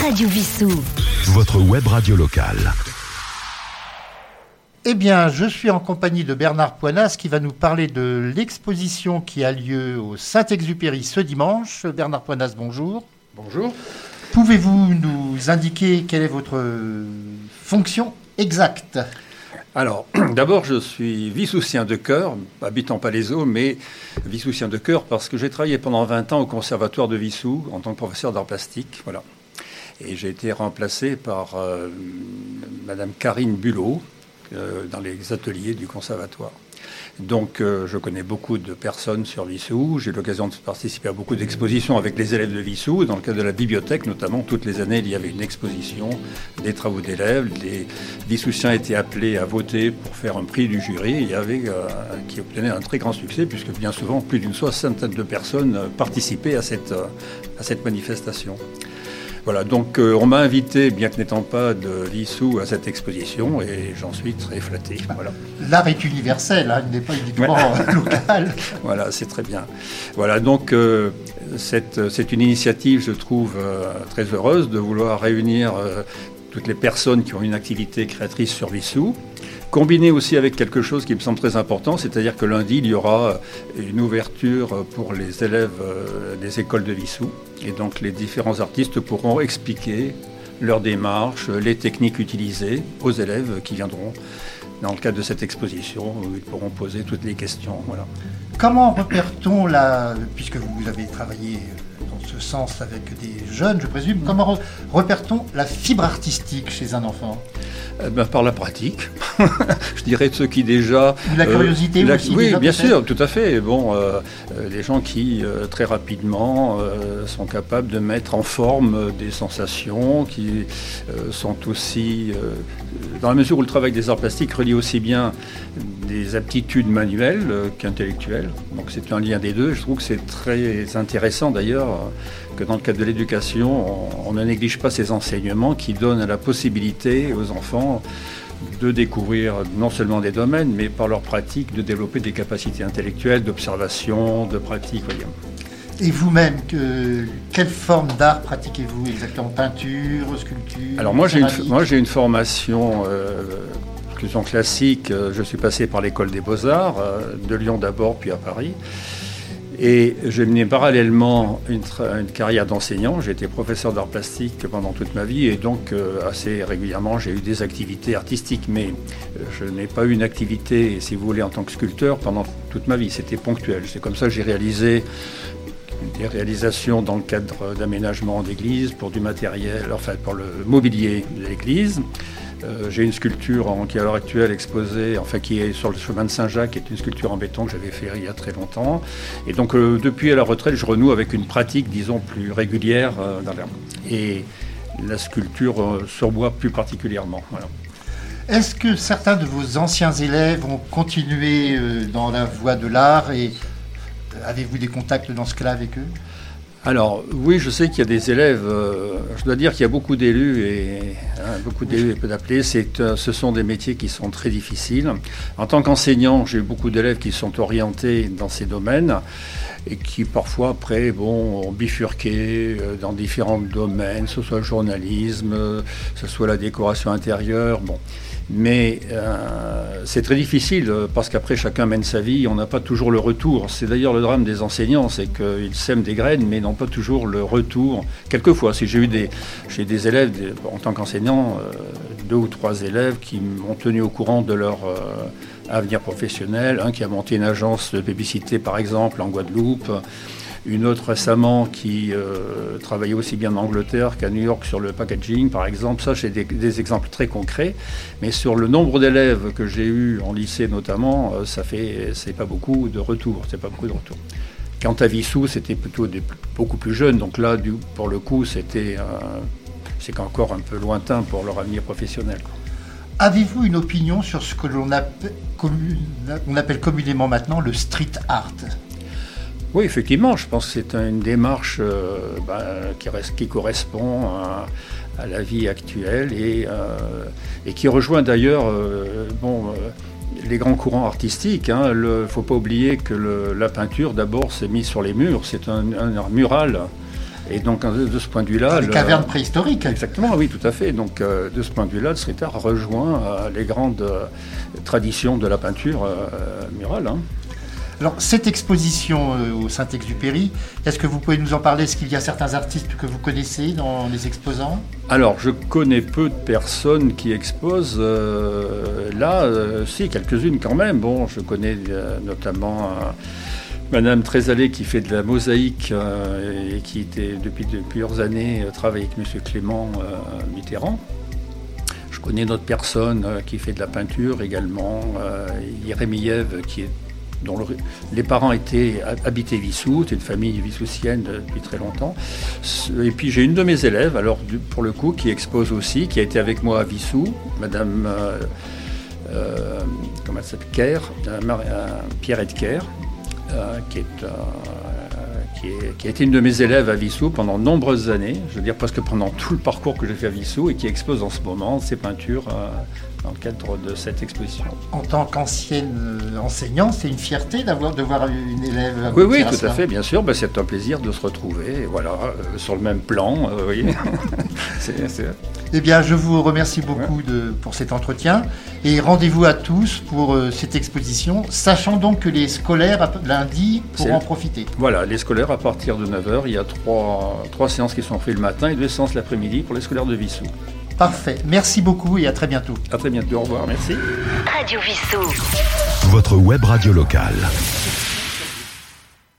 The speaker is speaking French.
Radio Vissou. Votre web radio locale. Eh bien, je suis en compagnie de Bernard Poinas qui va nous parler de l'exposition qui a lieu au Saint-Exupéry ce dimanche. Bernard Poinas, bonjour. Bonjour. Pouvez-vous nous indiquer quelle est votre fonction exacte? Alors, d'abord, je suis vissoucien de cœur, habitant Palaiso, mais vissoucien de cœur parce que j'ai travaillé pendant 20 ans au Conservatoire de Vissou en tant que professeur d'art plastique. Voilà. Et j'ai été remplacé par euh, Madame Karine Bulot euh, dans les ateliers du Conservatoire. Donc, euh, je connais beaucoup de personnes sur Vissou. J'ai l'occasion de participer à beaucoup d'expositions avec les élèves de Vissou. Dans le cadre de la bibliothèque, notamment, toutes les années, il y avait une exposition des travaux d'élèves. Les Vissoussiens étaient appelés à voter pour faire un prix du jury. Euh, qui obtenait un très grand succès, puisque bien souvent, plus d'une soixantaine de personnes participaient à cette manifestation. Voilà, donc euh, on m'a invité, bien que n'étant pas de Vissou, à cette exposition et j'en suis très flatté. Voilà. L'art est universel, hein, il n'est pas uniquement local. Voilà, c'est très bien. Voilà, donc euh, c'est une initiative, je trouve, euh, très heureuse de vouloir réunir toutes les personnes qui ont une activité créatrice sur Vissou combiné aussi avec quelque chose qui me semble très important, c'est-à-dire que lundi, il y aura une ouverture pour les élèves euh, des écoles de Vissou. Et donc les différents artistes pourront expliquer leur démarche, les techniques utilisées aux élèves qui viendront dans le cadre de cette exposition, où ils pourront poser toutes les questions. Voilà. Comment repère-t-on, la, puisque vous avez travaillé dans ce sens avec des jeunes, je présume, comment repère-t-on la fibre artistique chez un enfant? Eh ben, par la pratique. je dirais de ceux qui déjà. La euh, curiosité aussi. Oui, bien sûr, tout à fait. Bon, euh, euh, les gens qui très rapidement sont capables de mettre en forme des sensations, qui sont aussi, dans la mesure où le travail des arts plastiques relie aussi bien des aptitudes manuelles qu'intellectuelles. Donc c'est un lien des deux. Je trouve que c'est très intéressant d'ailleurs que dans le cadre de l'éducation, on, ne néglige pas ces enseignements qui donnent la possibilité aux enfants de découvrir non seulement des domaines, mais par leur pratique de développer des capacités intellectuelles, d'observation, de pratique. Et vous-même, quelle forme d'art pratiquez-vous exactement? Peinture, sculpture Alors moi j'ai une, une, formation euh, classique. Je suis passé par l'école des beaux-arts, euh, de Lyon d'abord, puis à Paris. Et j'ai mené parallèlement une, carrière d'enseignant. J'ai été professeur d'art plastique pendant toute ma vie et donc euh, assez régulièrement j'ai eu des activités artistiques. Mais euh, je n'ai pas eu une activité, si vous voulez, en tant que sculpteur pendant toute ma vie. C'était ponctuel. C'est comme ça que j'ai réalisé des réalisations dans le cadre d'aménagement d'église pour du matériel, enfin pour le mobilier de l'église. Euh, j'ai une sculpture qui est à l'heure actuelle exposée, enfin qui est sur le chemin de Saint-Jacques, qui est une sculpture en béton que j'avais fait il y a très longtemps. Et donc euh, depuis à la retraite, je renoue avec une pratique, disons, plus régulière euh, Et la sculpture sur bois plus particulièrement. Est-ce que certains de vos anciens élèves ont continué dans la voie de l'art et avez-vous des contacts dans ce cas-là avec eux? Alors oui, je sais qu'il y a des élèves, euh, je dois dire qu'il y a beaucoup d'élus et hein, beaucoup d'élus peu d'appeler, c'est, euh, ce sont des métiers qui sont très difficiles. En tant qu'enseignant, j'ai eu beaucoup d'élèves qui sont orientés dans ces domaines et qui parfois après bon, ont bifurqué euh, dans différents domaines, que ce soit le journalisme, que ce soit la décoration intérieure. Bon. Mais euh, c'est très difficile euh, parce qu'après chacun mène sa vie, on n'a pas toujours le retour. C'est d'ailleurs le drame des enseignants, c'est qu'ils sèment des graines mais n'ont pas toujours le retour. Quelquefois, si j'ai eu des, j'ai des élèves, en tant qu'enseignant, euh, deux ou trois élèves qui m'ont tenu au courant de leur avenir professionnel, un qui a monté une agence de publicité par exemple en Guadeloupe une autre récemment qui euh, travaillait aussi bien en Angleterre qu'à New York sur le packaging, par exemple. Ça, j'ai des, exemples très concrets. Mais sur le nombre d'élèves que j'ai eu en lycée notamment, euh, ça fait, c'est pas beaucoup de retours. C'est pas beaucoup de retours. Quant à Vissou, c'était plutôt beaucoup plus jeune. Donc là, pour le coup, c'était, c'est encore un peu lointain pour leur avenir professionnel. Avez-vous une opinion sur ce que l'on appelle communément maintenant le street art? Oui, effectivement, je pense que c'est une démarche euh, bah, qui, correspond à, la vie actuelle et, euh, qui rejoint d'ailleurs euh, bon, les grands courants artistiques. Il hein. ne faut pas oublier que la peinture, d'abord, s'est mise sur les murs. C'est un, art mural. Et donc, de ce point de vue-là. Les cavernes préhistoriques. Exactement, oui, tout à fait. Donc, de ce point de vue-là, le street art rejoint les grandes traditions de la peinture murale. Hein. Alors, cette exposition au Saint-Exupéry, est-ce que vous pouvez nous en parler? Est-ce qu'il y a certains artistes que vous connaissez dans les exposants? Alors, je connais peu de personnes qui exposent. là, si, quelques-unes quand même. Bon, je connais notamment. Madame Trésalé qui fait de la mosaïque euh, et qui était depuis, plusieurs années euh, travaille avec Monsieur Clément euh, Mitterrand. Je connais une autre personne qui fait de la peinture également, Yeremiev, qui est dont les parents étaient habités Vissou, c'est une famille vissoussienne depuis très longtemps. Et puis j'ai une de mes élèves, alors pour le coup, qui expose aussi, qui a été avec moi à Vissou, Madame comment elle s'appelle Kerr, Pierrette Kerr, euh, qui, est, euh, qui, est, qui, a été une de mes élèves à Vissou pendant de nombreuses années, je veux dire presque pendant tout le parcours que j'ai fait à Vissou, et qui expose en ce moment ses peintures euh, dans le cadre de cette exposition. En tant qu'ancienne enseignante, c'est une fierté d'avoir de voir une élève. Oui, oui, tout à fait, bien sûr. Ben, c'est un plaisir de se retrouver, voilà, sur le même plan. vous voyez. Eh bien, je vous remercie beaucoup de, pour cet entretien et rendez-vous à tous pour euh, cette exposition, sachant donc que les scolaires lundi pourront en profiter. Voilà, les scolaires à partir de 9h, il y a trois, trois séances qui sont faites le matin et deux séances l'après-midi pour les scolaires de Vissou. Parfait. Merci beaucoup et à très bientôt. À très bientôt. Au revoir. Merci. Radio Vissou. Votre web radio locale.